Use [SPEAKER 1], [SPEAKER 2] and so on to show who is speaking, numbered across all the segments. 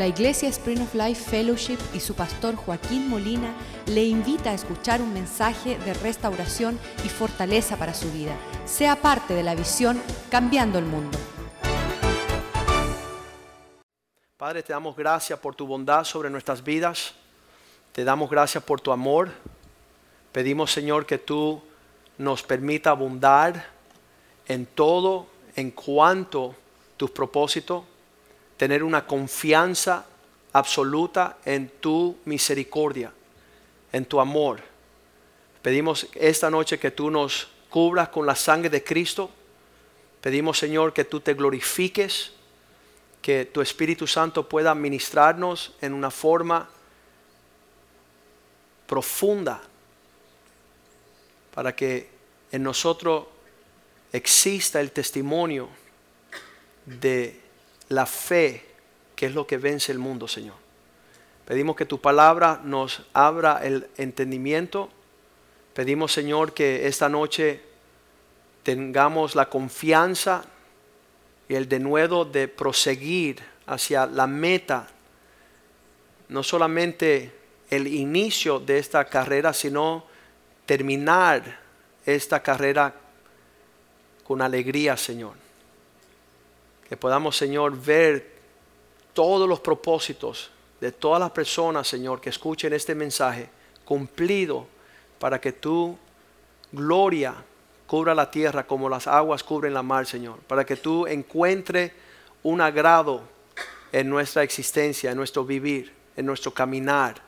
[SPEAKER 1] La Iglesia Spring of Life Fellowship y su pastor Joaquín Molina le invita a escuchar un mensaje de restauración y fortaleza para su vida. Sea parte de la visión Cambiando el Mundo.
[SPEAKER 2] Padre, te damos gracias por tu bondad sobre nuestras vidas. Te damos gracias por tu amor. Pedimos, Señor, que tú nos permita abundar en todo en cuanto tus propósitos tener una confianza absoluta en tu misericordia, en tu amor. Pedimos esta noche que tú nos cubras con la sangre de Cristo. Pedimos, Señor, que tú te glorifiques, que tu Espíritu Santo pueda ministrarnos en una forma profunda para que en nosotros exista el testimonio de la fe, que es lo que vence el mundo, Señor. Pedimos que tu palabra nos abra el entendimiento. Pedimos, Señor, que esta noche tengamos la confianza y el denuedo de proseguir hacia la meta, no solamente el inicio de esta carrera, sino terminar esta carrera con alegría, Señor que podamos, Señor, ver todos los propósitos de todas las personas, Señor, que escuchen este mensaje cumplido para que tu gloria cubra la tierra como las aguas cubren la mar, Señor. Para que tú encuentres un agrado en nuestra existencia, en nuestro vivir, en nuestro caminar.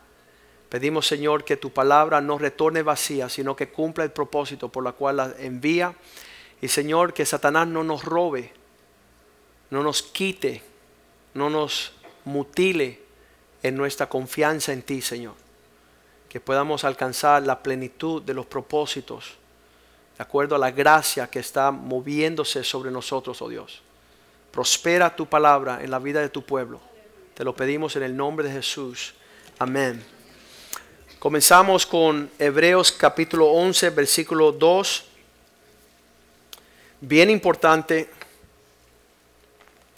[SPEAKER 2] Pedimos, Señor, que tu palabra no retorne vacía, sino que cumpla el propósito por la cual la envía. Y, Señor, que Satanás no nos robe no nos quite, no nos mutile en nuestra confianza en ti, Señor. Que podamos alcanzar la plenitud de los propósitos, de acuerdo a la gracia que está moviéndose sobre nosotros, oh Dios. Prospera tu palabra en la vida de tu pueblo. Te lo pedimos en el nombre de Jesús. Amén. Comenzamos con Hebreos capítulo 11, versículo 2. Bien importante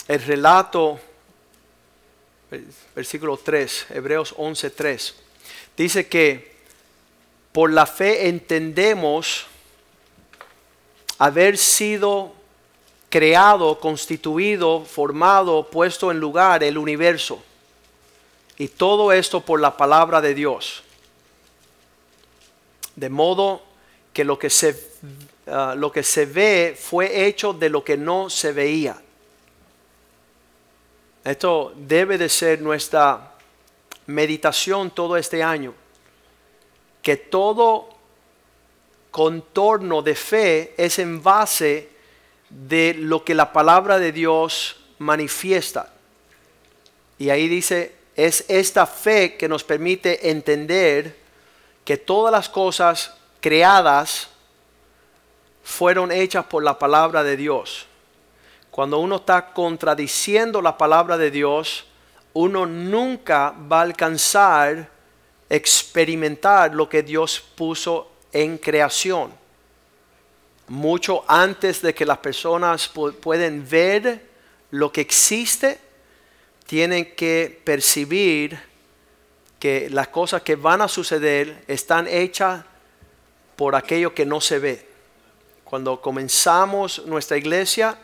[SPEAKER 2] el relato, versículo 3, Hebreos 11, 3, dice que por la fe entendemos haber sido creado, constituido, formado, puesto en lugar el universo. Y todo esto por la palabra de Dios. De modo que lo que se, ah, lo que se ve fue hecho de lo que no se veía. Esto debe de ser nuestra meditación todo este año. Que todo contorno de fe es en base de lo que la palabra de Dios manifiesta. Y ahí dice, es esta fe que nos permite entender que todas las cosas creadas fueron hechas por la palabra de Dios cuando uno está contradiciendo la palabra de Dios, uno nunca va a alcanzar experimentar lo que Dios puso en creación. Mucho antes de que las personas pueden ver lo que existe, tienen que percibir que las cosas que van a suceder están hechas por aquello que no se ve. Cuando comenzamos nuestra iglesia,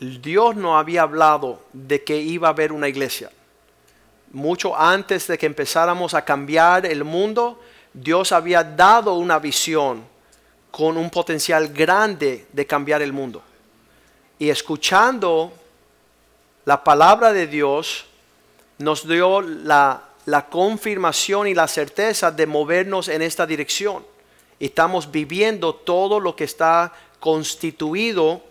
[SPEAKER 2] Dios no había hablado de que iba a haber una iglesia. Mucho antes de que empezáramos a cambiar el mundo, Dios había dado una visión con un potencial grande de cambiar el mundo. Y escuchando la palabra de Dios, nos dio la, la confirmación y la certeza de movernos en esta dirección. Estamos viviendo todo lo que está constituido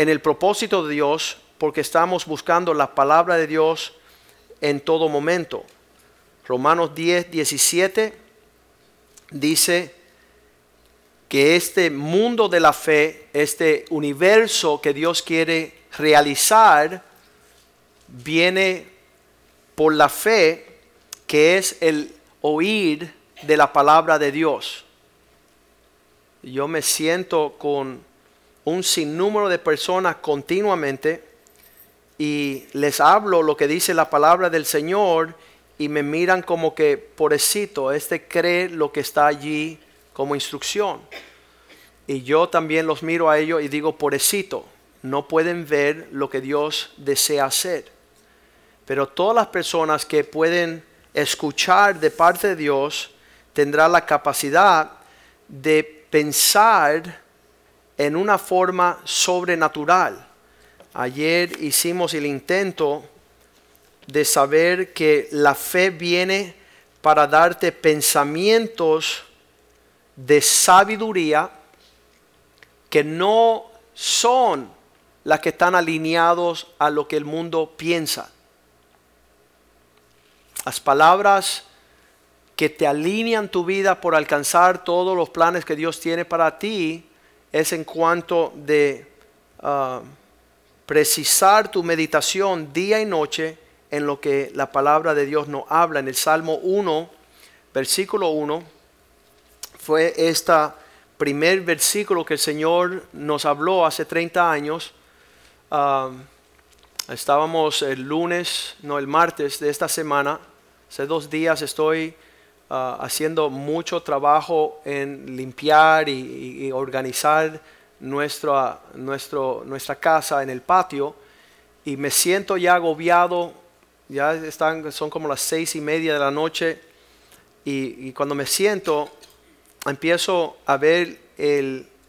[SPEAKER 2] en el propósito de Dios porque estamos buscando la palabra de Dios en todo momento. Romanos 10, 17 dice que este mundo de la fe, este universo que Dios quiere realizar, viene por la fe que es el oír de la palabra de Dios. Yo me siento con un sinnúmero de personas continuamente y les hablo lo que dice la palabra del Señor y me miran como que, pobrecito, este cree lo que está allí como instrucción. Y yo también los miro a ellos y digo, pobrecito, no pueden ver lo que Dios desea hacer. Pero todas las personas que pueden escuchar de parte de Dios tendrán la capacidad de pensar en una forma sobrenatural. Ayer hicimos el intento de saber que la fe viene para darte pensamientos de sabiduría que no son las que están alineados a lo que el mundo piensa. Las palabras que te alinean tu vida por alcanzar todos los planes que Dios tiene para ti es en cuanto de ah, precisar tu meditación día y noche en lo que la palabra de Dios nos habla. En el Salmo 1, versículo 1, fue este primer versículo que el Señor nos habló hace 30 años. Ah, estábamos el lunes, no el martes de esta semana. Hace dos días estoy Ah, haciendo mucho trabajo en limpiar y, organizar nuestra, nuestra casa en el patio y me siento ya agobiado, ya están, son como las seis y media de la noche y, cuando me siento empiezo a ver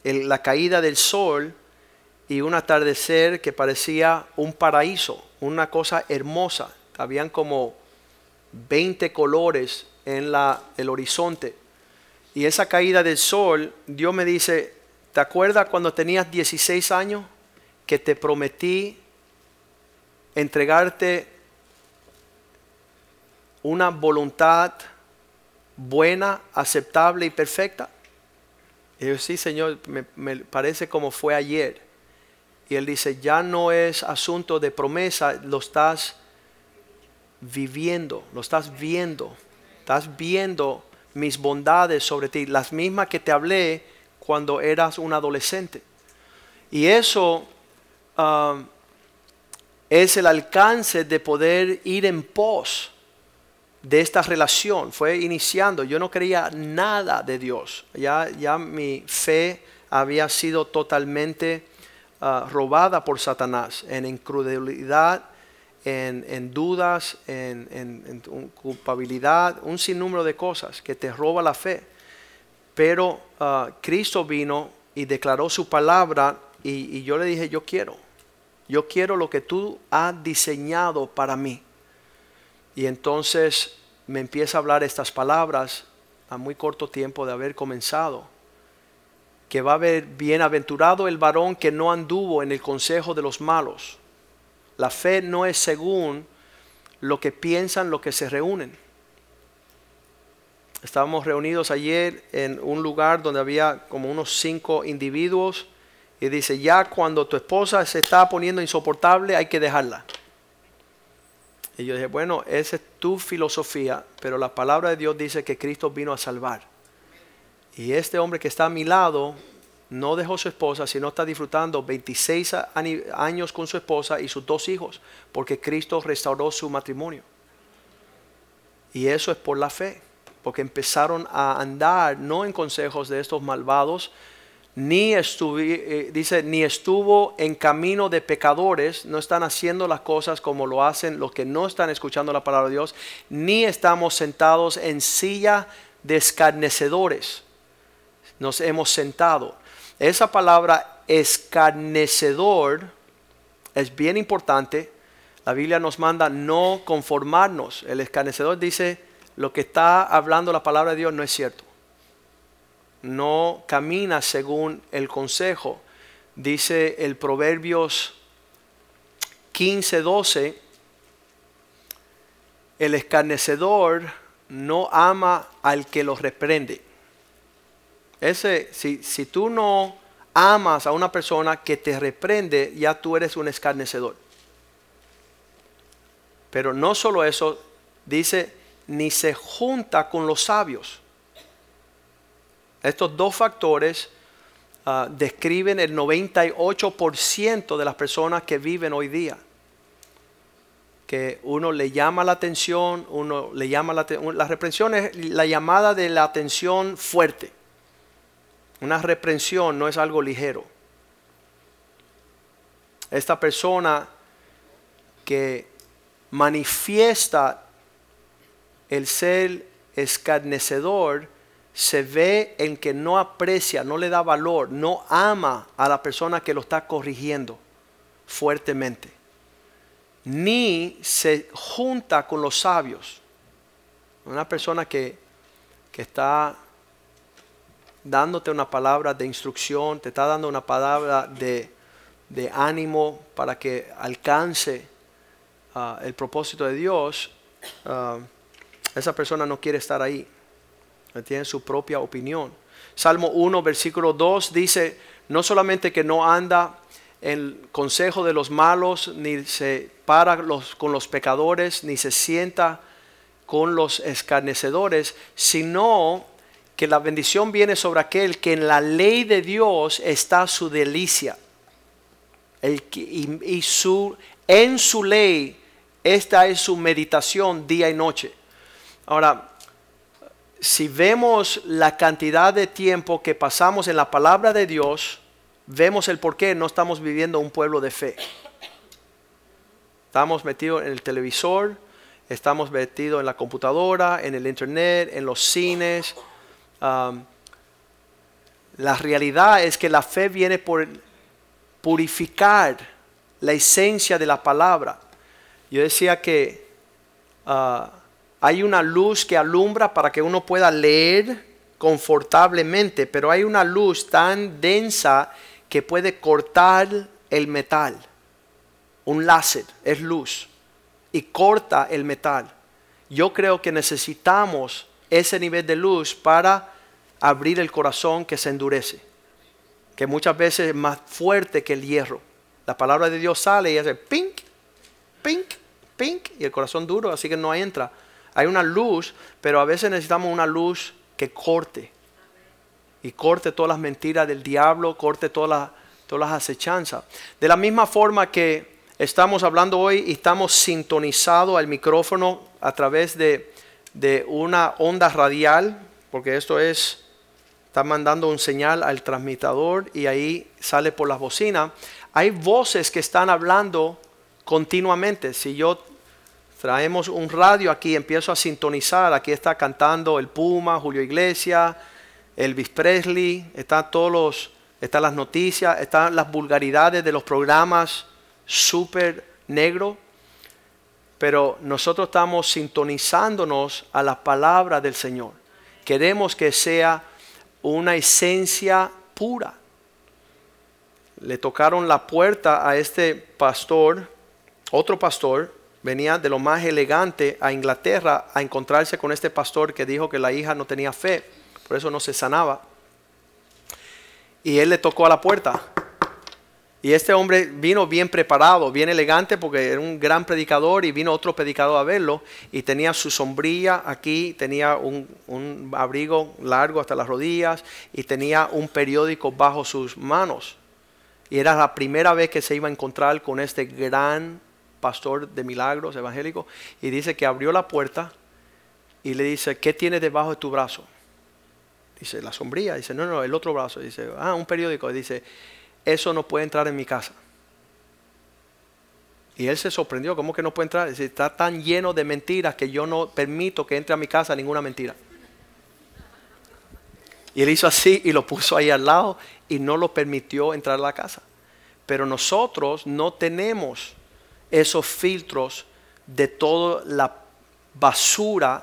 [SPEAKER 2] la caída del sol y un atardecer que parecía un paraíso, una cosa hermosa. Habían como 20 colores en la, el horizonte. Y esa caída del sol, Dios me dice, ¿te acuerdas cuando tenías 16 años que te prometí entregarte una voluntad buena, aceptable y perfecta? Y yo, sí, Señor, me, me parece como fue ayer. Y Él dice, ya no es asunto de promesa, lo estás viviendo, lo estás viendo. Estás viendo mis bondades sobre ti, las mismas que te hablé cuando eras un adolescente. Y eso um, es el alcance de poder ir en pos de esta relación. Fue iniciando. Yo no creía nada de Dios. Ya, ya mi fe había sido totalmente uh, robada por Satanás en incredulidad en, dudas, en, culpabilidad, un sinnúmero de cosas que te roba la fe. Pero ah, Cristo vino y declaró su palabra y, y yo le dije, yo quiero, yo quiero lo que tú has diseñado para mí. Y entonces me empieza a hablar estas palabras a muy corto tiempo de haber comenzado que va a haber bienaventurado el varón que no anduvo en el consejo de los malos, la fe no es según lo que piensan los que se reúnen. Estábamos reunidos ayer en un lugar donde había como unos cinco individuos y dice, ya cuando tu esposa se está poniendo insoportable hay que dejarla. Y yo dije, bueno, esa es tu filosofía, pero la palabra de Dios dice que Cristo vino a salvar. Y este hombre que está a mi lado no dejó su esposa, sino está disfrutando 26 años con su esposa y sus dos hijos, porque Cristo restauró su matrimonio. Y eso es por la fe, porque empezaron a andar no en consejos de estos malvados, ni estuvo, eh, dice, ni estuvo en camino de pecadores, no están haciendo las cosas como lo hacen los que no están escuchando la palabra de Dios, ni estamos sentados en silla de escarnecedores. Nos hemos sentado esa palabra escarnecedor es bien importante. La Biblia nos manda no conformarnos. El escarnecedor dice, lo que está hablando la palabra de Dios no es cierto. No camina según el consejo. Dice el Proverbios 15, 12, el escarnecedor no ama al que lo reprende. Ese, si, tú no amas a una persona que te reprende, ya tú eres un escarnecedor. Pero no solo eso, dice, ni se junta con los sabios. Estos dos factores ah, describen el 98% de las personas que viven hoy día. que uno le llama la atención, uno le llama la. La reprensión es la llamada de la atención fuerte. Una reprensión no es algo ligero. Esta persona que manifiesta el ser escarnecedor se ve en que no aprecia, no le da valor, no ama a la persona que lo está corrigiendo fuertemente, ni se junta con los sabios. Una persona que, que está dándote una palabra de instrucción, te está dando una palabra de, ánimo para que alcance ah, el propósito de Dios, ah, esa persona no quiere estar ahí tiene su propia opinión. Salmo 1, versículo 2 dice, no solamente que no anda en consejo de los malos, ni se para los, con los pecadores, ni se sienta con los escarnecedores, sino que la bendición viene sobre aquel que en la ley de Dios está su delicia. El, y, su, en su ley, esta es su meditación día y noche. Ahora, si vemos la cantidad de tiempo que pasamos en la palabra de Dios, vemos el por qué no estamos viviendo un pueblo de fe. Estamos metidos en el televisor, estamos metidos en la computadora, en el internet, en los cines. Um, la realidad es que la fe viene por purificar la esencia de la palabra. Yo decía que uh, hay una luz que alumbra para que uno pueda leer confortablemente, pero hay una luz tan densa que puede cortar el metal. Un láser es luz y corta el metal. Yo creo que necesitamos ese nivel de luz para abrir el corazón que se endurece, que muchas veces es más fuerte que el hierro. La palabra de Dios sale y hace pink, pink, pink, y el corazón duro, así que no entra. Hay una luz, pero a veces necesitamos una luz que corte. Y corte todas las mentiras del diablo, corte todas las, todas acechanzas. De la misma forma que estamos hablando hoy y estamos sintonizados al micrófono a través de, de una onda radial, porque esto es, está mandando un señal al transmitidor y ahí sale por las bocinas. Hay voces que están hablando continuamente. Si yo traemos un radio aquí, empiezo a sintonizar, aquí está cantando el Puma, Julio Iglesias, Elvis Presley, están todos los, están las noticias, están las vulgaridades de los programas súper negros, pero nosotros estamos sintonizándonos a la palabra del Señor. Queremos que sea una esencia pura. Le tocaron la puerta a este pastor, otro pastor, venía de lo más elegante a Inglaterra a encontrarse con este pastor que dijo que la hija no tenía fe, por eso no se sanaba. Y él le tocó a la puerta. Y este hombre vino bien preparado, bien elegante, porque era un gran predicador y vino otro predicador a verlo y tenía su sombrilla aquí, tenía un, abrigo largo hasta las rodillas y tenía un periódico bajo sus manos. Y era la primera vez que se iba a encontrar con este gran pastor de milagros evangélico, y dice que abrió la puerta y le dice, ¿qué tiene debajo de tu brazo? Dice, la sombría. Dice, no, no, el otro brazo. Dice, ah, un periódico. Dice, eso no puede entrar en mi casa. Y él se sorprendió, ¿cómo que no puede entrar? Está tan lleno de mentiras que yo no permito que entre a mi casa ninguna mentira. Y él hizo así y lo puso ahí al lado y no lo permitió entrar a la casa. Pero nosotros no tenemos esos filtros de toda la basura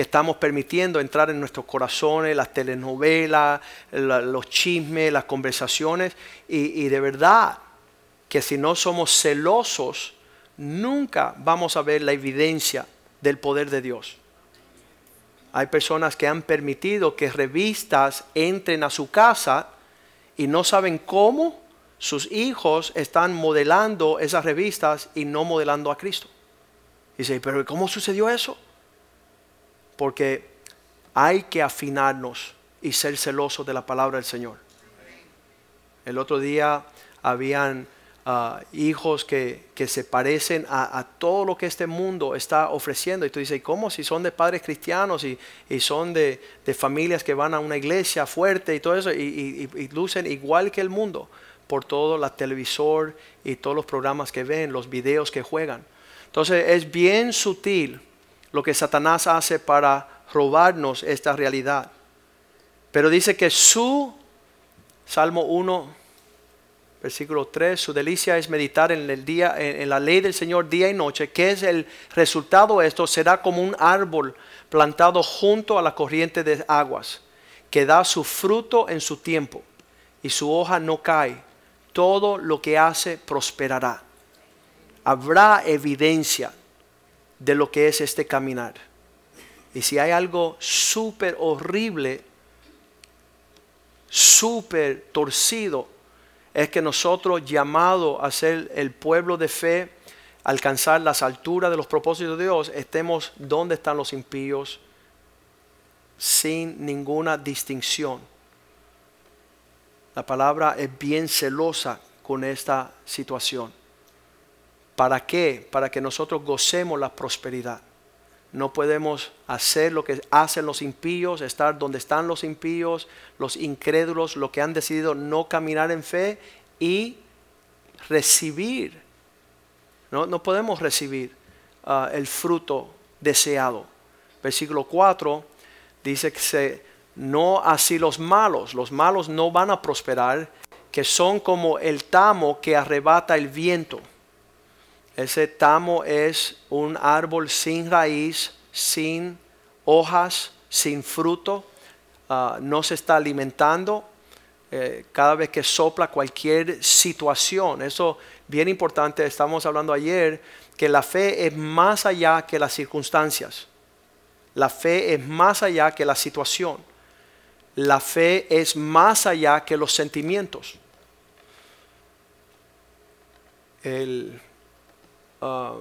[SPEAKER 2] estamos permitiendo entrar en nuestros corazones, las telenovelas, los chismes, las conversaciones, y, y de verdad que si no somos celosos, nunca vamos a ver la evidencia del poder de Dios. Hay personas que han permitido que revistas entren a su casa y no saben cómo sus hijos están modelando esas revistas y no modelando a Cristo. Dice, pero ¿cómo sucedió eso? Porque hay que afinarnos y ser celosos de la palabra del Señor. El otro día habían ah, hijos que, que, se parecen a, todo lo que este mundo está ofreciendo. Y tú dices, ¿cómo si son de padres cristianos y, y son de, de, familias que van a una iglesia fuerte y todo eso y, y, y lucen igual que el mundo por todo la televisor y todos los programas que ven, los videos que juegan? Entonces es bien sutil lo que Satanás hace para robarnos esta realidad. Pero dice que su, Salmo 1, versículo 3, su delicia es meditar en el día, en, la ley del Señor día y noche. ¿Qué es el resultado de esto? Será como un árbol plantado junto a la corriente de aguas, que da su fruto en su tiempo y su hoja no cae. Todo lo que hace prosperará. Habrá evidencia de lo que es este caminar. Y si hay algo súper horrible, súper torcido, es que nosotros llamados a ser el pueblo de fe, alcanzar las alturas de los propósitos de Dios, estemos donde están los impíos, sin ninguna distinción. La palabra es bien celosa con esta situación. ¿Para qué? Para que nosotros gocemos la prosperidad. No podemos hacer lo que hacen los impíos, estar donde están los impíos, los incrédulos, los que han decidido no caminar en fe y recibir. No, no podemos recibir uh, el fruto deseado. Versículo 4 dice que se, no así los malos, los malos no van a prosperar, que son como el tamo que arrebata el viento. Ese tamo es un árbol sin raíz, sin hojas, sin fruto. Ah, no se está alimentando. Eh, cada vez que sopla cualquier situación. Eso bien importante. Estamos hablando ayer que la fe es más allá que las circunstancias. La fe es más allá que la situación. La fe es más allá que los sentimientos. El, Ah,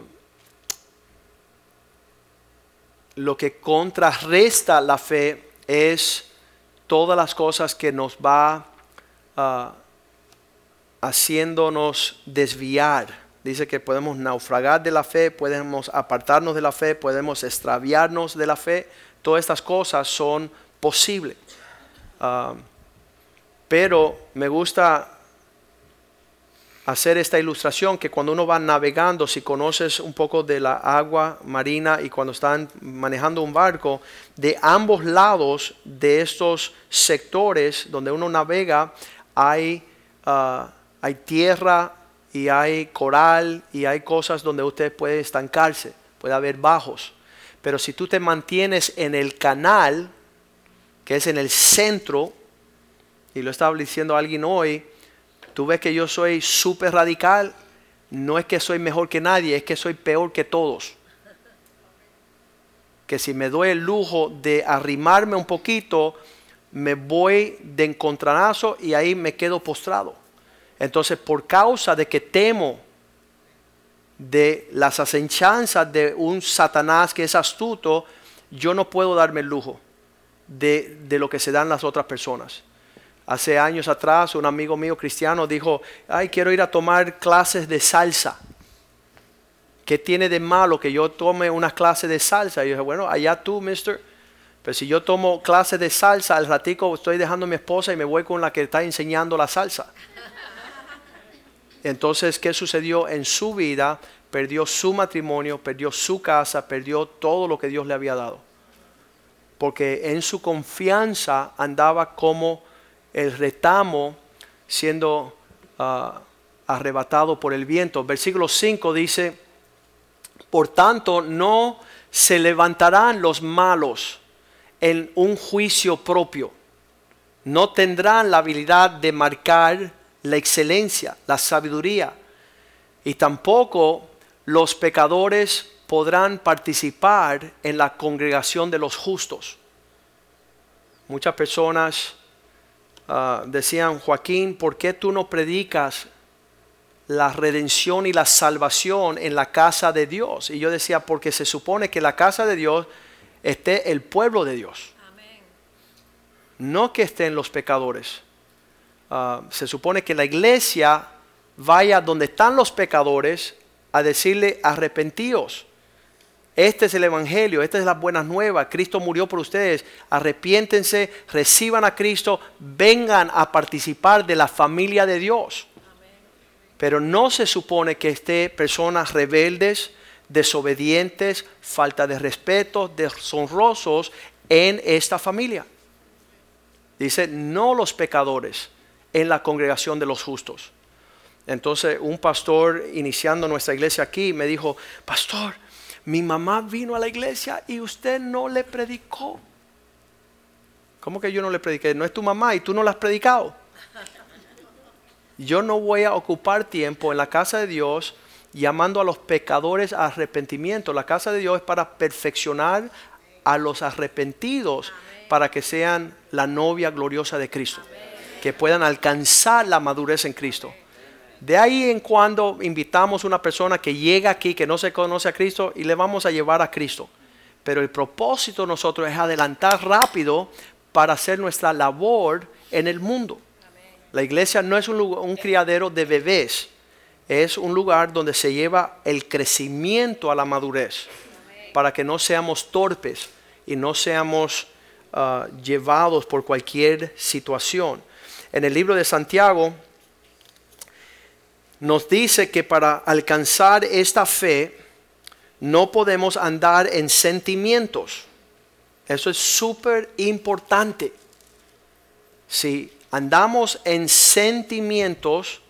[SPEAKER 2] lo que contrarresta la fe es todas las cosas que nos va uh, haciéndonos desviar. Dice que podemos naufragar de la fe, podemos apartarnos de la fe, podemos extraviarnos de la fe. Todas estas cosas son posibles. Uh, pero me gusta hacer esta ilustración que cuando uno va navegando, si conoces un poco de la agua marina y cuando están manejando un barco, de ambos lados de estos sectores donde uno navega hay, ah, hay tierra y hay coral y hay cosas donde usted puede estancarse, puede haber bajos. Pero si tú te mantienes en el canal, que es en el centro, y lo estaba diciendo alguien hoy, Tú ves que yo soy súper radical. No es que soy mejor que nadie, es que soy peor que todos. Que si me doy el lujo de arrimarme un poquito, me voy de encontranazo y ahí me quedo postrado. Entonces, por causa de que temo de las asechanzas de un Satanás que es astuto, yo no puedo darme el lujo de, de lo que se dan las otras personas. Hace años atrás un amigo mío cristiano dijo, ay, quiero ir a tomar clases de salsa. ¿Qué tiene de malo que yo tome una clase de salsa? Y yo dije, bueno, allá tú, mister. Pero si yo tomo clases de salsa, al ratico estoy dejando a mi esposa y me voy con la que está enseñando la salsa. Entonces, ¿qué sucedió en su vida? Perdió su matrimonio, perdió su casa, perdió todo lo que Dios le había dado. Porque en su confianza andaba como el retamo siendo ah, arrebatado por el viento. Versículo 5 dice, por tanto no se levantarán los malos en un juicio propio. No tendrán la habilidad de marcar la excelencia, la sabiduría. Y tampoco los pecadores podrán participar en la congregación de los justos. Muchas personas Ah, decían, Joaquín, ¿por qué tú no predicas la redención y la salvación en la casa de Dios? Y yo decía, porque se supone que la casa de Dios esté el pueblo de Dios. No que estén los pecadores. Ah, se supone que la iglesia vaya donde están los pecadores a decirle arrepentíos. Este es el Evangelio, esta es la buenas nuevas. Cristo murió por ustedes. Arrepiéntense, reciban a Cristo, vengan a participar de la familia de Dios. Pero no se supone que esté personas rebeldes, desobedientes, falta de respeto, deshonrosos en esta familia. Dice, no los pecadores en la congregación de los justos. Entonces un pastor iniciando nuestra iglesia aquí me dijo, pastor, mi mamá vino a la iglesia y usted no le predicó. ¿Cómo que yo no le prediqué? No es tu mamá y tú no la has predicado. Yo no voy a ocupar tiempo en la casa de Dios llamando a los pecadores a arrepentimiento. La casa de Dios es para perfeccionar a los arrepentidos para que sean la novia gloriosa de Cristo, que puedan alcanzar la madurez en Cristo. De ahí en cuando invitamos a una persona que llega aquí, que no se conoce a Cristo, y le vamos a llevar a Cristo. Pero el propósito de nosotros es adelantar rápido para hacer nuestra labor en el mundo. La iglesia no es un, un criadero de bebés, es un lugar donde se lleva el crecimiento a la madurez, para que no seamos torpes y no seamos ah, llevados por cualquier situación. En el libro de Santiago nos dice que para alcanzar esta fe no podemos andar en sentimientos. Eso es súper importante. Si andamos en sentimientos,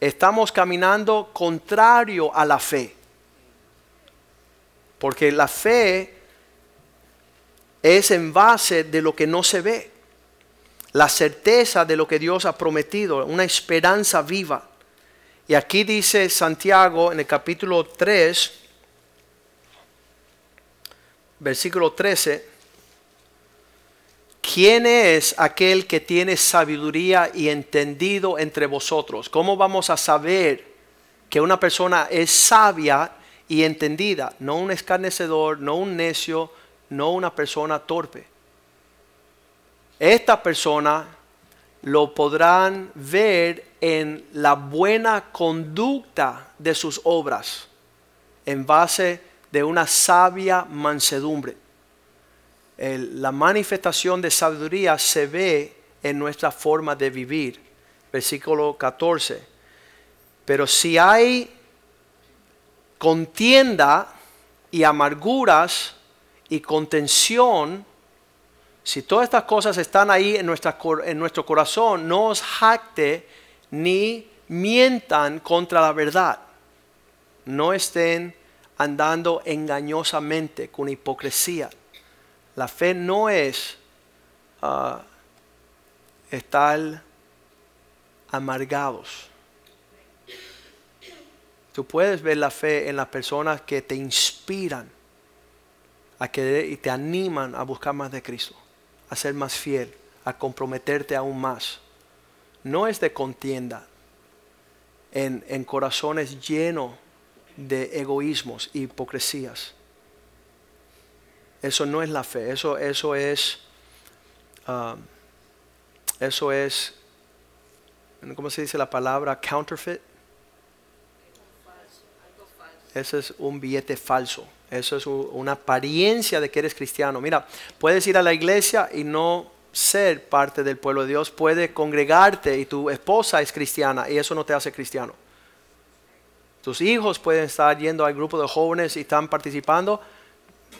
[SPEAKER 2] estamos caminando contrario a la fe. Porque la fe es en base de lo que no se ve. La certeza de lo que Dios ha prometido, una esperanza viva. Y aquí dice Santiago en el capítulo 3, versículo 13, ¿Quién es aquel que tiene sabiduría y entendido entre vosotros? ¿Cómo vamos a saber que una persona es sabia y entendida? No un escarnecedor, no un necio, no una persona torpe. Esta persona lo podrán ver en la buena conducta de sus obras, en base de una sabia mansedumbre la manifestación de sabiduría se ve en nuestra forma de vivir. Versículo 14. Pero si hay contienda y amarguras y contención, si todas estas cosas están ahí en, nuestro corazón, no os jacte ni mientan contra la verdad. No estén andando engañosamente con hipocresía. La fe no es uh, estar amargados. Tú puedes ver la fe en las personas que te inspiran a y te animan a buscar más de Cristo, a ser más fiel, a comprometerte aún más. No es de contienda en, en corazones llenos de egoísmos y hipocresías. Eso no es la fe, eso, eso es, um, eso es, ¿cómo se dice la palabra? Counterfeit. Ese es un billete falso. Eso es una apariencia de que eres cristiano. Mira, puedes ir a la iglesia y no ser parte del pueblo de Dios. Puedes congregarte y tu esposa es cristiana y eso no te hace cristiano. Tus hijos pueden estar yendo al grupo de jóvenes y están participando,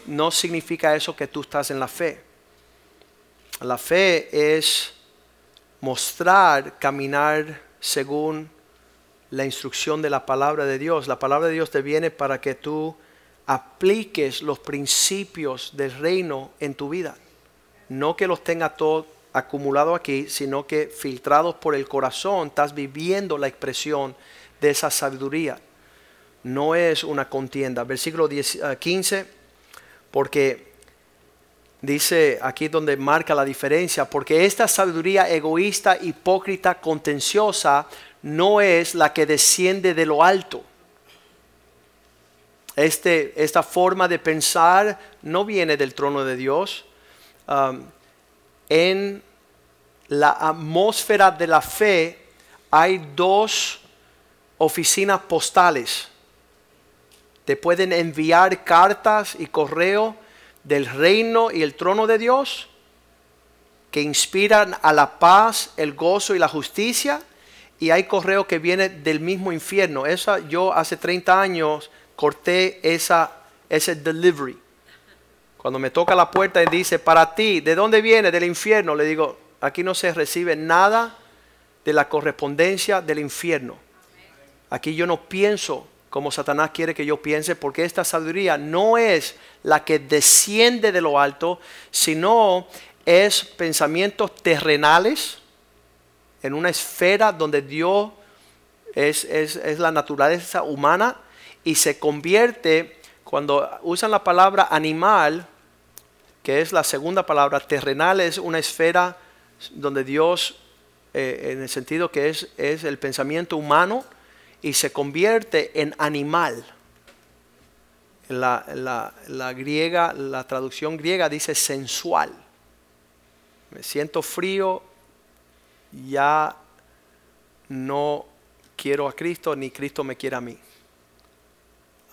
[SPEAKER 2] no significa eso que tú estás en la fe. La fe es mostrar, caminar según la instrucción de la palabra de Dios. La palabra de Dios te viene para que tú apliques los principios del reino en tu vida. No que los tenga todo acumulado aquí, sino que filtrados por el corazón estás viviendo la expresión de esa sabiduría. No es una contienda. Versículo 15 porque dice aquí donde marca la diferencia, porque esta sabiduría egoísta, hipócrita, contenciosa, no es la que desciende de lo alto. Este, esta forma de pensar no viene del trono de Dios. Um, en la atmósfera de la fe hay dos oficinas postales. Te pueden enviar cartas y correo del reino y el trono de Dios que inspiran a la paz, el gozo y la justicia. Y hay correo que viene del mismo infierno. Esa, yo hace 30 años corté esa, ese delivery. Cuando me toca la puerta y dice, para ti, ¿de dónde viene? Del infierno. Le digo, aquí no se recibe nada de la correspondencia del infierno. Aquí yo no pienso como Satanás quiere que yo piense, porque esta sabiduría no es la que desciende de lo alto, sino es pensamientos terrenales en una esfera donde Dios es, es, la naturaleza humana y se convierte, cuando usan la palabra animal, que es la segunda palabra, terrenal es una esfera donde Dios, eh, en el sentido que es, es el pensamiento humano, y se convierte en animal. La, la, la, griega, la traducción griega dice sensual. Me siento frío, ya no quiero a Cristo ni Cristo me quiere a mí.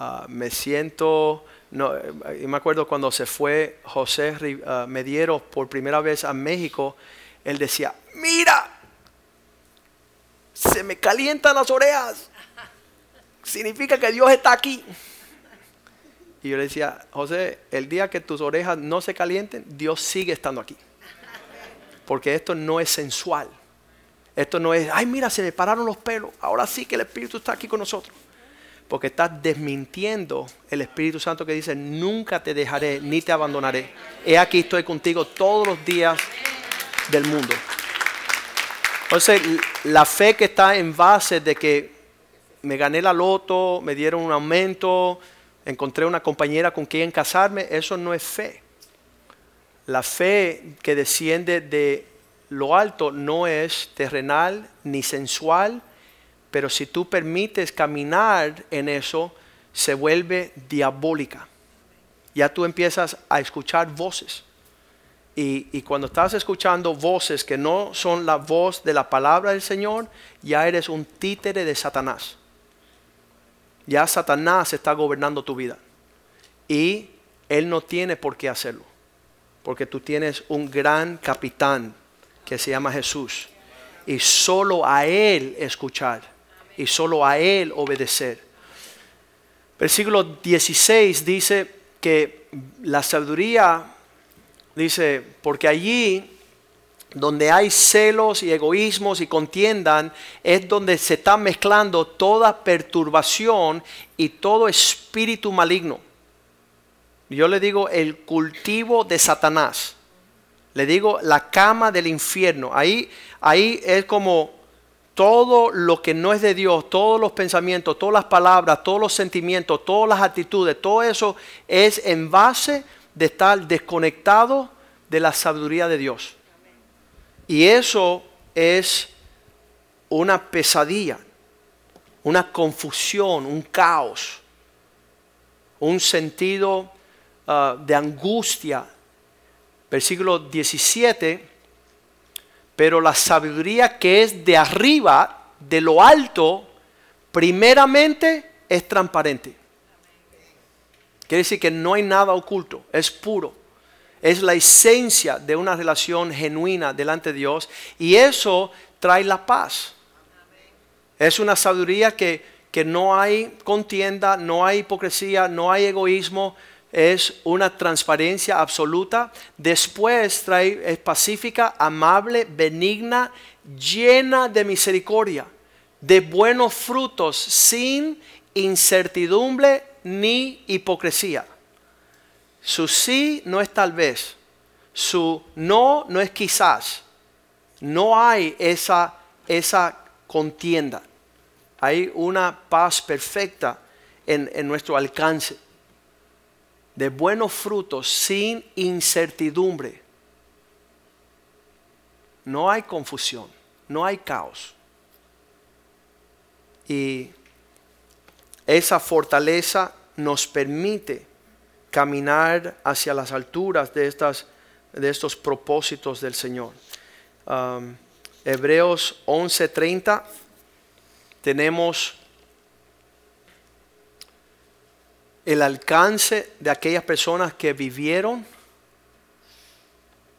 [SPEAKER 2] Ah, me siento, no, eh, me acuerdo cuando se fue José uh, Medieros por primera vez a México, él decía, mira, se me calientan las orejas significa que Dios está aquí. Y yo le decía, José, el día que tus orejas no se calienten, Dios sigue estando aquí. Porque esto no es sensual. Esto no es, ay, mira, se me pararon los pelos. Ahora sí que el Espíritu está aquí con nosotros. Porque estás desmintiendo el Espíritu Santo que dice, nunca te dejaré ni te abandonaré. He aquí estoy contigo todos los días del mundo. Entonces, la fe que está en base de que me gané la loto, me dieron un aumento, encontré una compañera con quien casarme, eso no es fe. La fe que desciende de lo alto no es terrenal ni sensual, pero si tú permites caminar en eso, se vuelve diabólica. Ya tú empiezas a escuchar voces. Y, y, cuando estás escuchando voces que no son la voz de la palabra del Señor, ya eres un títere de Satanás. Ya Satanás está gobernando tu vida. Y él no tiene por qué hacerlo. Porque tú tienes un gran capitán que se llama Jesús. Y solo a él escuchar. Y solo a él obedecer. Versículo 16 dice que la sabiduría, dice, porque allí donde hay celos y egoísmos y contiendan, es donde se está mezclando toda perturbación y todo espíritu maligno. Yo le digo el cultivo de Satanás. Le digo la cama del infierno. Ahí, ahí es como todo lo que no es de Dios, todos los pensamientos, todas las palabras, todos los sentimientos, todas las actitudes, todo eso es en base de estar desconectado de la sabiduría de Dios. Y eso es una pesadilla, una confusión, un caos, un sentido ah, de angustia. Versículo 17, pero la sabiduría que es de arriba, de lo alto, primeramente es transparente. Quiere decir que no hay nada oculto, es puro es la esencia de una relación genuina delante de Dios y eso trae la paz. Es una sabiduría que, que no hay contienda, no hay hipocresía, no hay egoísmo, es una transparencia absoluta. Después trae, es pacífica, amable, benigna, llena de misericordia, de buenos frutos, sin incertidumbre ni hipocresía. Su sí no es tal vez. Su no no es quizás. No hay esa, esa contienda. Hay una paz perfecta en, en nuestro alcance. De buenos frutos sin incertidumbre. No hay confusión. No hay caos. Y esa fortaleza nos permite caminar hacia las alturas de, estas, de estos propósitos del Señor. Um, Hebreos 11:30 tenemos el alcance de aquellas personas que vivieron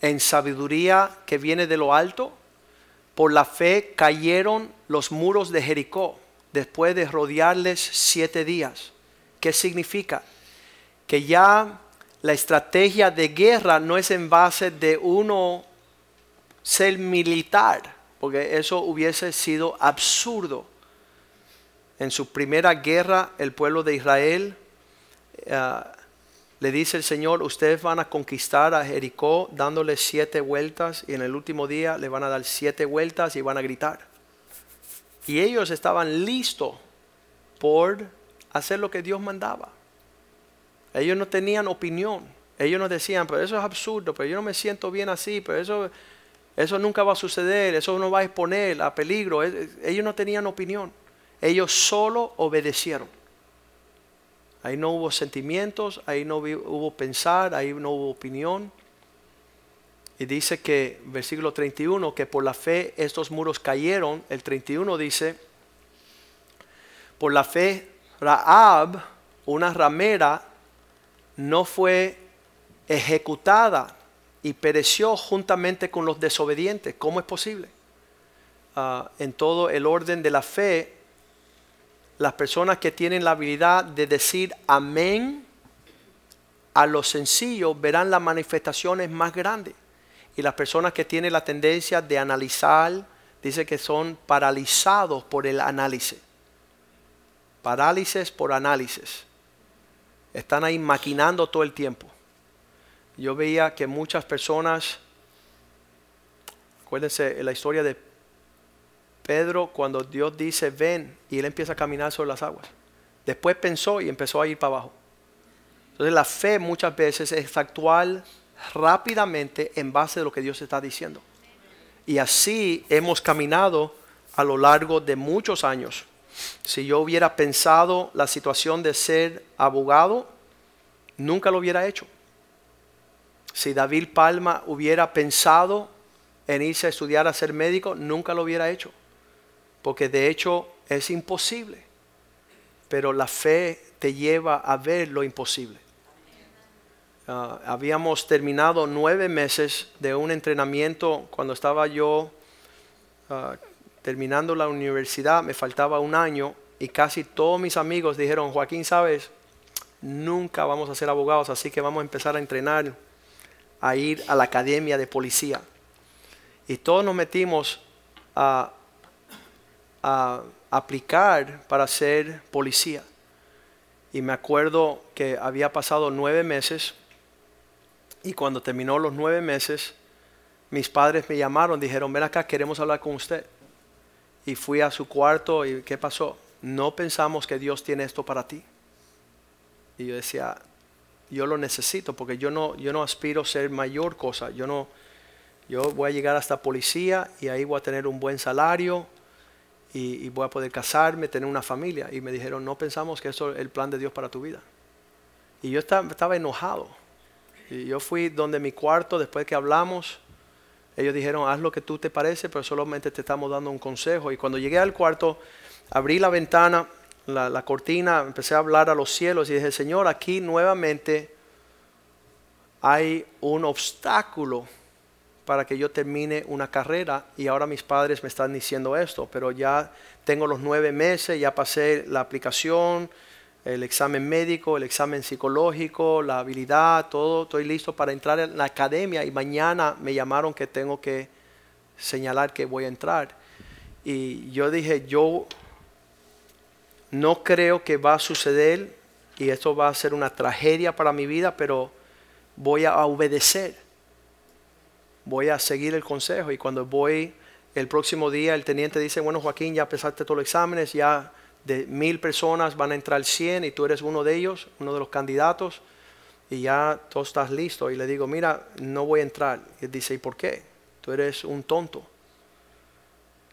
[SPEAKER 2] en sabiduría que viene de lo alto. Por la fe cayeron los muros de Jericó después de rodearles siete días. ¿Qué significa? Que ya la estrategia de guerra no es en base de uno ser militar, porque eso hubiese sido absurdo. En su primera guerra, el pueblo de Israel eh, le dice el Señor, ustedes van a conquistar a Jericó dándole siete vueltas y en el último día le van a dar siete vueltas y van a gritar. Y ellos estaban listos por hacer lo que Dios mandaba. Ellos no tenían opinión. Ellos no decían, pero eso es absurdo, pero yo no me siento bien así, pero eso, eso nunca va a suceder, eso no va a exponer a peligro. Ellos no tenían opinión. Ellos solo obedecieron. Ahí no hubo sentimientos, ahí no hubo pensar, ahí no hubo opinión. Y dice que, versículo 31, que por la fe estos muros cayeron. El 31 dice, por la fe Raab, una ramera, no fue ejecutada y pereció juntamente con los desobedientes. ¿Cómo es posible? Ah, en todo el orden de la fe, las personas que tienen la habilidad de decir amén a lo sencillo verán las manifestaciones más grandes. Y las personas que tienen la tendencia de analizar, dice que son paralizados por el análisis. Parálisis por análisis. Están ahí maquinando todo el tiempo. Yo veía que muchas personas, acuérdense la historia de Pedro cuando Dios dice ven y él empieza a caminar sobre las aguas. Después pensó y empezó a ir para abajo. Entonces la fe muchas veces es actual rápidamente en base de lo que Dios está diciendo. Y así hemos caminado a lo largo de muchos años. Si yo hubiera pensado la situación de ser abogado, nunca lo hubiera hecho. Si David Palma hubiera pensado en irse a estudiar a ser médico, nunca lo hubiera hecho porque de hecho es imposible, pero la fe te lleva a ver lo imposible. Ah, habíamos terminado nueve meses de un entrenamiento cuando estaba yo ah, terminando la universidad, me faltaba un año y casi todos mis amigos dijeron, Joaquín, sabes, nunca vamos a ser abogados, así que vamos a empezar a entrenar, a ir a la academia de policía. Y todos nos metimos a a aplicar para ser policía. Y me acuerdo que había pasado nueve meses y cuando terminó los nueve meses, mis padres me llamaron, dijeron, ven acá, queremos hablar con usted. Y fui a su cuarto y ¿qué pasó? No pensamos que Dios tiene esto para ti. Y yo decía, yo lo necesito porque yo no, yo no aspiro a ser mayor cosa. Yo no, yo voy a llegar hasta policía y ahí voy a tener un buen salario y, voy a poder casarme, tener una familia. Y me dijeron, no pensamos que eso es el plan de Dios para tu vida. Y yo estaba, estaba enojado. Y yo fui donde mi cuarto, después que hablamos, ellos dijeron, haz lo que tú te parece, pero solamente te estamos dando un consejo. Y cuando llegué al cuarto, abrí la ventana, la, la, cortina, empecé a hablar a los cielos y dije, Señor, aquí nuevamente hay un obstáculo para que yo termine una carrera y ahora mis padres me están diciendo esto, pero ya tengo los nueve meses, ya pasé la aplicación, el examen médico, el examen psicológico, la habilidad, todo, estoy listo para entrar en la academia y mañana me llamaron que tengo que señalar que voy a entrar. Y yo dije, yo no creo que va a suceder y esto va a ser una tragedia para mi vida, pero voy a obedecer voy a seguir el consejo. Y cuando voy el próximo día, el teniente dice, bueno Joaquín, ya pasaste todos los exámenes, ya de mil personas van a entrar 100 y tú eres uno de ellos, uno de los candidatos, y ya tú estás listo. Y le digo, mira, no voy a entrar. Y él dice, ¿y por qué? Tú eres un tonto.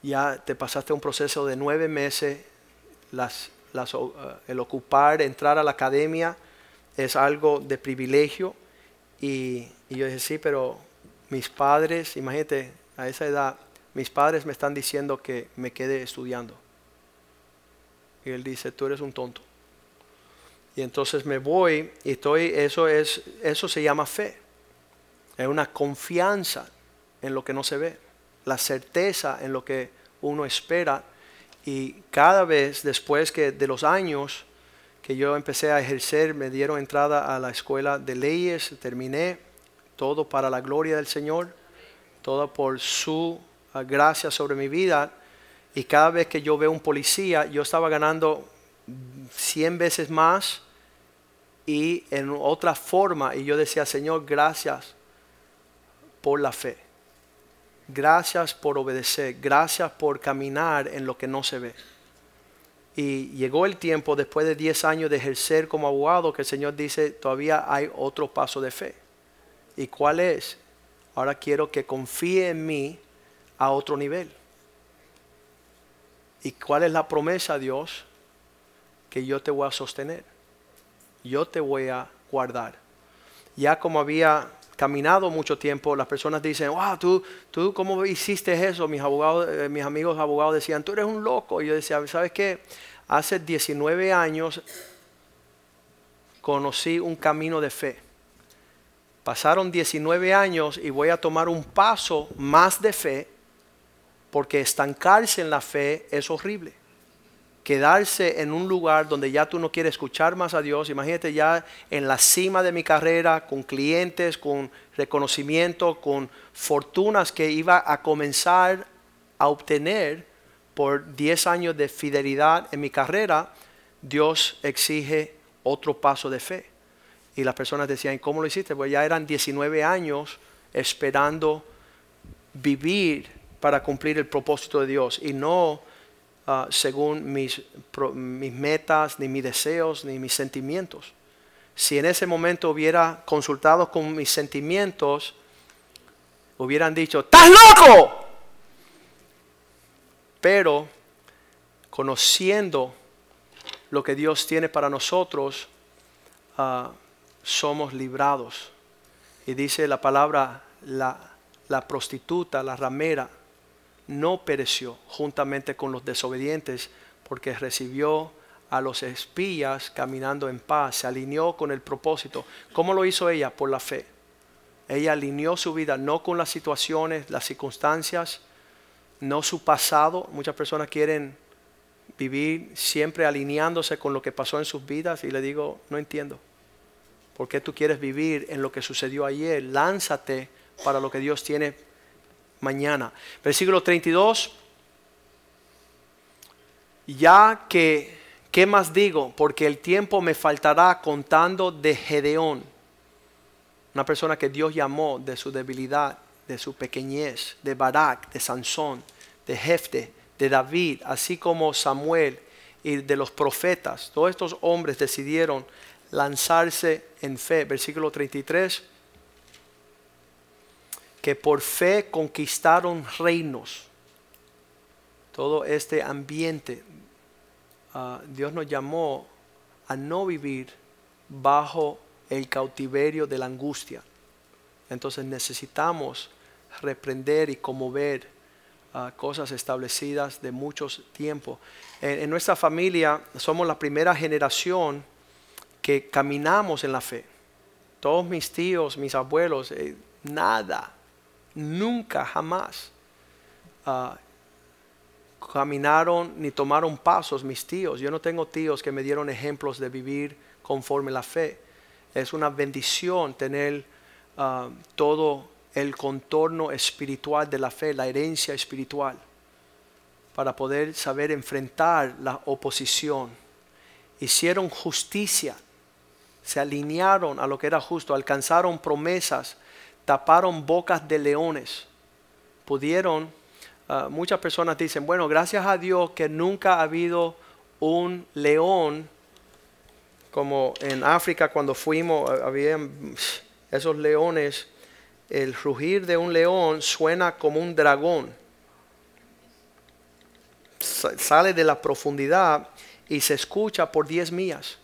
[SPEAKER 2] Ya te pasaste un proceso de nueve meses, las, las, uh, el ocupar, entrar a la academia es algo de privilegio. Y, y yo dije, sí, pero mis padres, imagínate, a esa edad, mis padres me están diciendo que me quede estudiando. Y él dice, tú eres un tonto. Y entonces me voy y estoy, eso es, eso se llama fe. Es una confianza en lo que no se ve, la certeza en lo que uno espera. Y cada vez después que de los años que yo empecé a ejercer, me dieron entrada a la escuela de leyes, terminé todo para la gloria del Señor, todo por su ah, gracia sobre mi vida. Y cada vez que yo veo un policía, yo estaba ganando 100 veces más y en otra forma. Y yo decía, Señor, gracias por la fe. Gracias por obedecer. Gracias por caminar en lo que no se ve. Y llegó el tiempo, después de 10 años de ejercer como abogado, que el Señor dice, todavía hay otro paso de fe. ¿Y cuál es? Ahora quiero que confíe en mí a otro nivel. ¿Y cuál es la promesa, Dios? Que yo te voy a sostener yo te voy a guardar. Ya como había caminado mucho tiempo, las personas dicen, wow, tú, tú ¿cómo hiciste eso? Mis, abogados, eh, mis amigos abogados decían, tú eres un loco. Y yo decía, ¿sabes qué? Hace 19 años conocí un camino de fe. Pasaron 19 años y voy a tomar un paso más de fe porque estancarse en la fe es horrible quedarse en un lugar donde ya tú no quieres escuchar más a Dios. Imagínate ya en la cima de mi carrera, con clientes, con reconocimiento, con fortunas que iba a comenzar a obtener por 10 años de fidelidad en mi carrera, Dios exige otro paso de fe. Y las personas decían, ¿cómo lo hiciste? Pues ya eran 19 años esperando vivir para cumplir el propósito de Dios y no Ah, según mis, mis metas, ni mis deseos, ni mis sentimientos. Si en ese momento hubiera consultado con mis sentimientos, hubieran dicho, ¡estás loco! Pero conociendo lo que Dios tiene para nosotros, ah, somos librados. Y dice la palabra, la, la prostituta, la ramera, no pereció juntamente con los desobedientes, porque recibió a los espías caminando en paz, se alineó con el propósito. ¿Cómo lo hizo ella? Por la fe. Ella alineó su vida no con las situaciones, las circunstancias, no su pasado. Muchas personas quieren vivir siempre alineándose con lo que pasó en sus vidas y le digo, no entiendo. ¿Por qué tú quieres vivir en lo que sucedió ayer? Lánzate para lo que Dios tiene mañana. Versículo 32. Ya que, ¿qué más digo? Porque el tiempo me faltará contando de Gedeón, una persona que Dios llamó de su debilidad, de su pequeñez, de Barak, de Sansón, de Jefte, de David, así como Samuel y de los profetas. Todos estos hombres decidieron lanzarse en fe. Versículo 33 que por fe conquistaron reinos. Todo este ambiente, ah, Dios nos llamó a no vivir bajo el cautiverio de la angustia. Entonces necesitamos reprender y conmover uh, cosas establecidas de muchos tiempos. En, nuestra familia somos la primera generación que caminamos en la fe. Todos mis tíos, mis abuelos, eh, nada, nunca, jamás ah, caminaron ni tomaron pasos mis tíos. Yo no tengo tíos que me dieron ejemplos de vivir conforme la fe. Es una bendición tener ah, todo el contorno espiritual de la fe, la herencia espiritual, para poder saber enfrentar la oposición. Hicieron justicia, se alinearon a lo que era justo, alcanzaron promesas taparon bocas de leones. Pudieron, ah, muchas personas dicen, bueno, gracias a Dios que nunca ha habido un león como en África cuando fuimos, ah, había esos leones, el rugir de un león suena como un dragón. Sale de la profundidad y se escucha por 10 millas.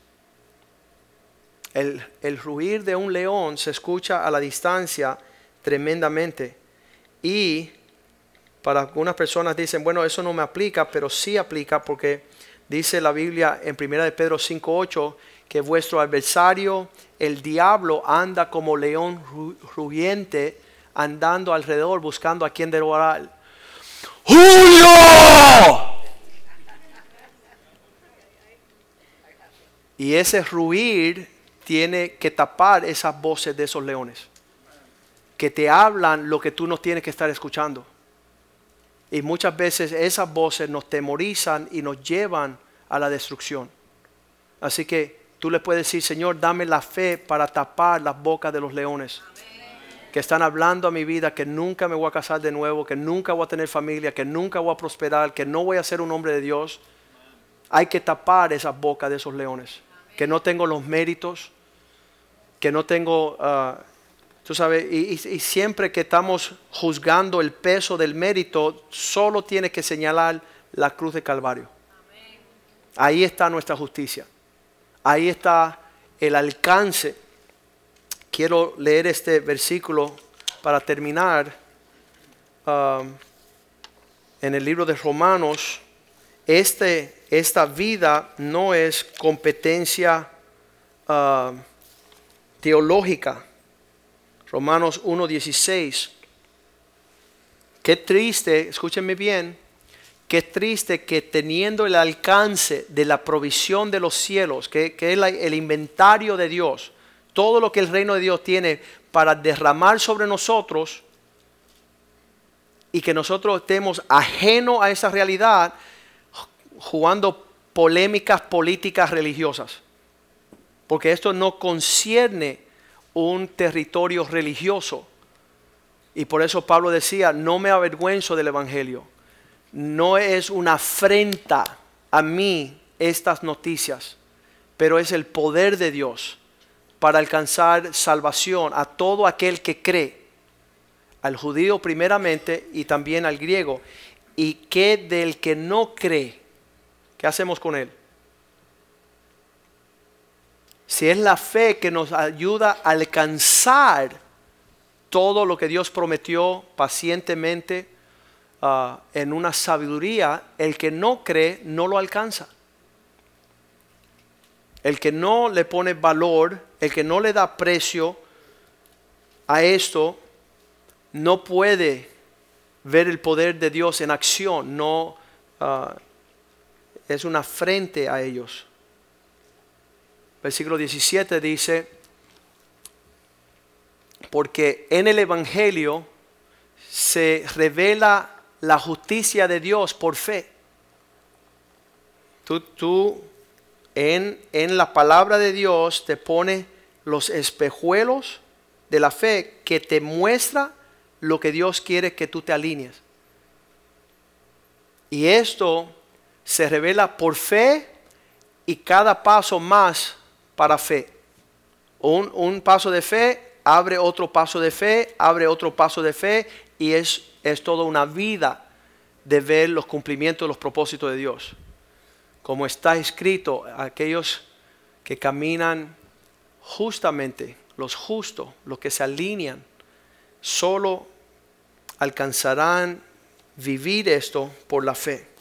[SPEAKER 2] El, el ruir de un león se escucha a la distancia tremendamente. Y para algunas personas dicen, bueno, eso no me aplica, pero sí aplica porque Dice la Biblia en 1 de Pedro 5:8 que vuestro adversario, el diablo, anda como león rugiente, andando alrededor buscando a quien devorar. ¡Julio! Y ese ruir tiene que tapar esas voces de esos leones, que te hablan lo que tú no tienes que estar escuchando. Y muchas veces esas voces nos temorizan y nos llevan a la destrucción. Así que tú le puedes decir, Señor, dame la fe para tapar las bocas de los leones. Que están hablando a mi vida que nunca me voy a casar de nuevo, que nunca voy a tener familia, que nunca voy a prosperar, que no voy a ser un hombre de Dios. Hay que tapar esas bocas de esos leones. Que no tengo los méritos, que no tengo... Ah, Tú sabes, y, siempre que estamos juzgando el peso del mérito, solo tiene que señalar la cruz de Calvario. Ahí está nuestra justicia. Ahí está el alcance. Quiero leer este versículo para terminar. Um, en el libro de Romanos, este, esta vida no es competencia uh, teológica Romanos 1.16. Qué triste, escúchenme bien, qué triste que teniendo el alcance de la provisión de los cielos, que, es el inventario de Dios, todo lo que el reino de Dios tiene para derramar sobre nosotros, y que nosotros estemos ajenos a esa realidad jugando polémicas políticas religiosas. Porque esto no concierne un territorio religioso. Y por eso Pablo decía, no me avergüenzo del Evangelio. No es una afrenta a mí estas noticias, pero es el poder de Dios para alcanzar salvación a todo aquel que cree, al judío primeramente y también al griego, y que del que no cree, ¿qué hacemos con él? si es la fe que nos ayuda a alcanzar todo lo que Dios prometió pacientemente ah, en una sabiduría, el que no cree no lo alcanza. El que no le pone valor, el que no le da precio a esto, no puede ver el poder de Dios en acción, no ah, es una frente a ellos versículo 17 dice, porque en el Evangelio se revela la justicia de Dios por fe. Tú, tú en, en la palabra de Dios te pone los espejuelos de la fe que te muestra lo que Dios quiere que tú te alinees. Y esto se revela por fe y cada paso más para fe. Un, un, paso de fe abre otro paso de fe, abre otro paso de fe y es, es toda una vida de ver los cumplimientos los propósitos de Dios. Como está escrito, aquellos que caminan justamente, los justos, los que se alinean, solo alcanzarán vivir esto por la fe.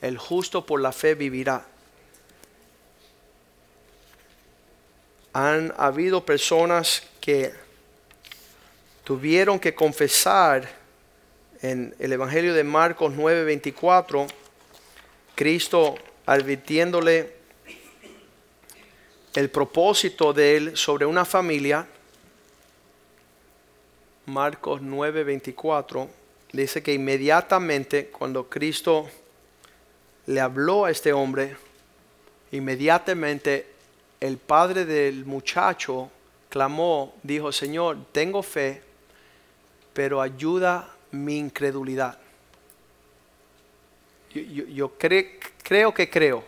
[SPEAKER 2] El justo por la fe vivirá. han habido personas que tuvieron que confesar en el Evangelio de Marcos 9:24, Cristo advirtiéndole el propósito de él sobre una familia. Marcos 9:24 dice que inmediatamente cuando Cristo le habló a este hombre, inmediatamente el padre del muchacho clamó, dijo, Señor, tengo fe, pero ayuda mi incredulidad. Yo, creo que creo.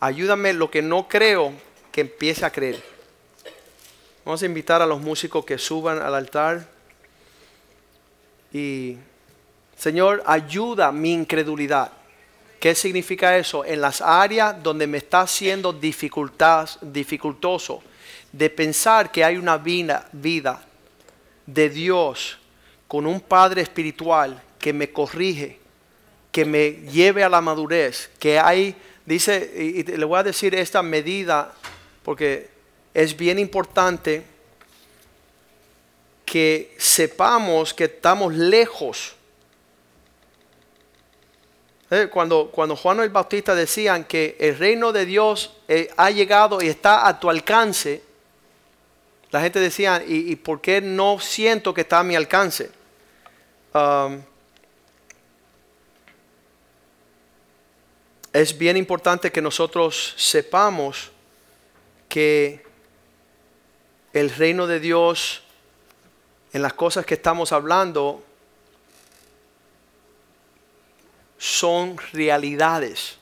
[SPEAKER 2] Ayúdame lo que no creo que empiece a creer. Vamos a invitar a los músicos que suban al altar. Y, Señor, ayuda mi incredulidad. ¿Qué significa eso? En las áreas donde me está siendo dificultoso de pensar que hay una vida, vida de Dios con un Padre espiritual que me corrige, que me lleve a la madurez, que hay Dice, y, le voy a decir esta medida porque es bien importante que sepamos que estamos lejos. Eh, Cuando, cuando Juan el Bautista decían que el reino de Dios eh, ha llegado y está a tu alcance, la gente decía, ¿y, por qué no siento que está a mi alcance? Um, es bien importante que nosotros sepamos que el reino de Dios en las cosas que estamos hablando son realidades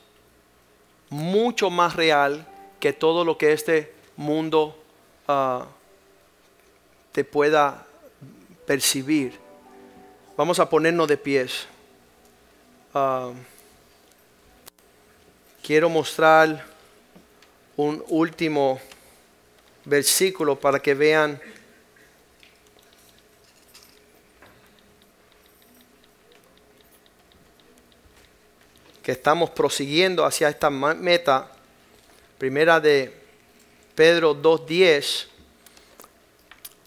[SPEAKER 2] mucho más real que todo lo que este mundo ah, te pueda percibir. Vamos a ponernos de pies. Ah, quiero mostrar un último versículo para que vean que estamos prosiguiendo hacia esta meta. Primera de Pedro 2.10.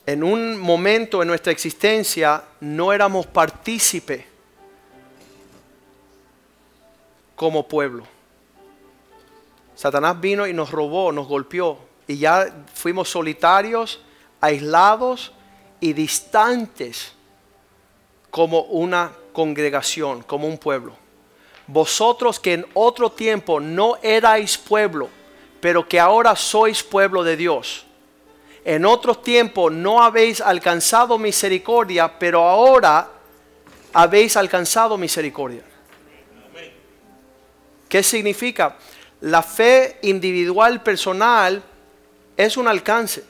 [SPEAKER 2] En un momento en nuestra existencia no éramos partícipe como pueblo. Satanás vino y nos robó, nos golpeó y ya fuimos solitarios, aislados y distantes como una congregación, como un pueblo. Vosotros que en otro tiempo no erais pueblo, pero que ahora sois pueblo de Dios. En otro tiempo no habéis alcanzado misericordia, pero ahora habéis alcanzado misericordia. ¿Qué significa? La fe individual personal es un alcance,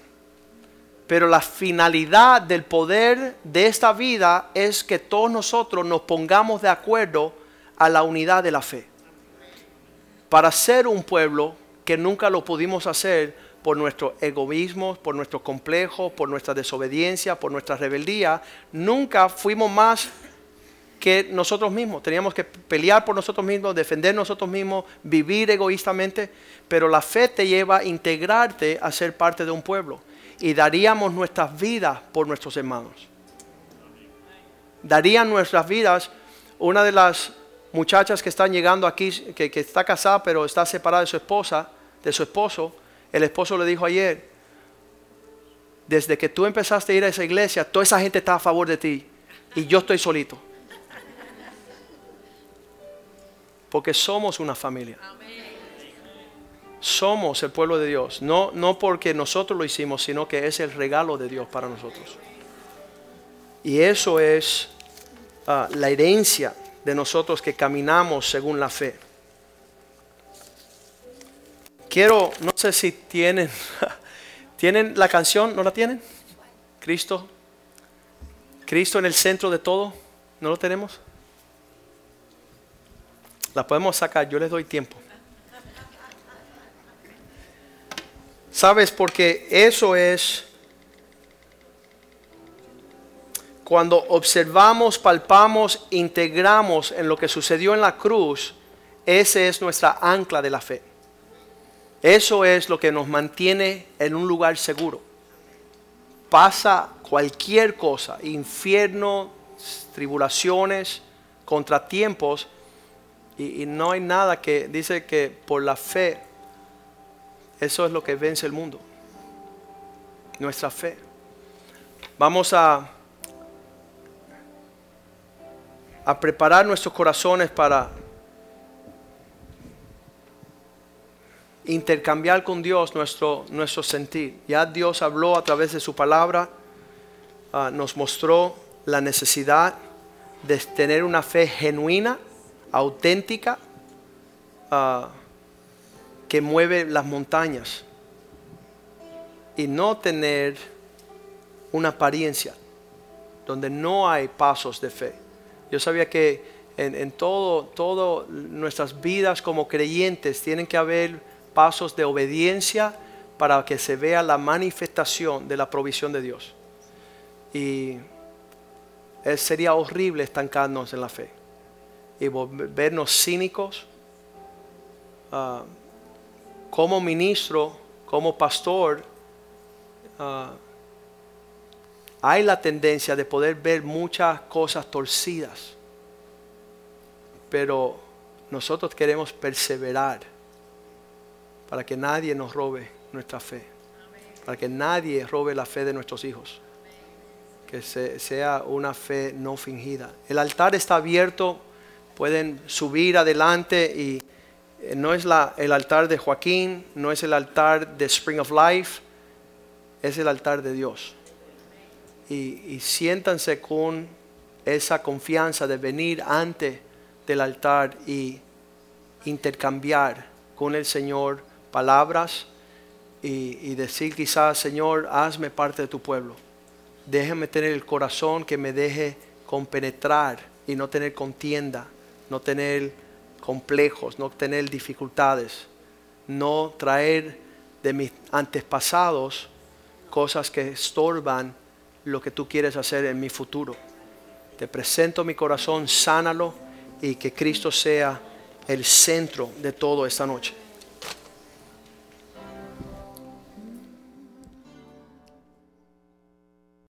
[SPEAKER 2] pero la finalidad del poder de esta vida es que todos nosotros nos pongamos de acuerdo a la unidad de la fe. Para ser un pueblo que nunca lo pudimos hacer por nuestro egoísmo, por nuestro complejo, por nuestra desobediencia, por nuestra rebeldía, nunca fuimos más que nosotros mismos. Teníamos que pelear por nosotros mismos, defender nosotros mismos, vivir egoístamente. Pero la fe te lleva a integrarte a ser parte de un pueblo. Y daríamos nuestras vidas por nuestros hermanos. Darían nuestras vidas. Una de las muchachas que están llegando aquí, que, está casada pero está separada de su esposa, de su esposo, el esposo le dijo ayer, desde que tú empezaste a ir a esa iglesia, toda esa gente está a favor de ti. Y yo estoy solito. porque somos una familia. Somos el pueblo de Dios, no, no porque nosotros lo hicimos, sino que es el regalo de Dios para nosotros. Y eso es ah, la herencia de nosotros que caminamos según la fe. Quiero, no sé si tienen, ¿tienen la canción? ¿No la tienen? Cristo, Cristo en el centro de todo, ¿no lo tenemos? La podemos sacar, yo les doy tiempo. ¿Sabes? Porque eso es cuando observamos, palpamos, integramos en lo que sucedió en la cruz, ese es nuestra ancla de la fe. Eso es lo que nos mantiene en un lugar seguro. Pasa cualquier cosa, infierno, tribulaciones, contratiempos, y no hay nada que dice que por la fe, eso es lo que vence el mundo. Nuestra fe. Vamos a, a preparar nuestros corazones para intercambiar con Dios nuestro, nuestro sentir. Ya Dios habló a través de su palabra, ah, nos mostró la necesidad de tener una fe genuina, auténtica, ah, que mueve las montañas y no tener una apariencia donde no hay pasos de fe. Yo sabía que en, en todo, nuestras vidas como creyentes tienen que haber pasos de obediencia para que se vea la manifestación de la provisión de Dios. Y sería horrible estancarnos en la fe y volvernos cínicos, ah, como ministro, como pastor, ah, hay la tendencia de poder ver muchas cosas torcidas, pero nosotros queremos perseverar para que nadie nos robe nuestra fe, para que nadie robe la fe de nuestros hijos, que sea una fe no fingida. El altar está abierto, pueden subir adelante y eh, no es la, el altar de Joaquín, no es el altar de Spring of Life, es el altar de Dios y, siéntanse con esa confianza de venir ante del altar y intercambiar con el Señor palabras y, y, decir quizás, Señor, hazme parte de tu pueblo. Déjame tener el corazón que me deje compenetrar y no tener contienda, no tener complejos, no tener dificultades, no traer de mis antepasados cosas que estorban lo que tú quieres hacer en mi futuro. Te presento mi corazón, sánalo y que Cristo sea el centro de todo esta noche.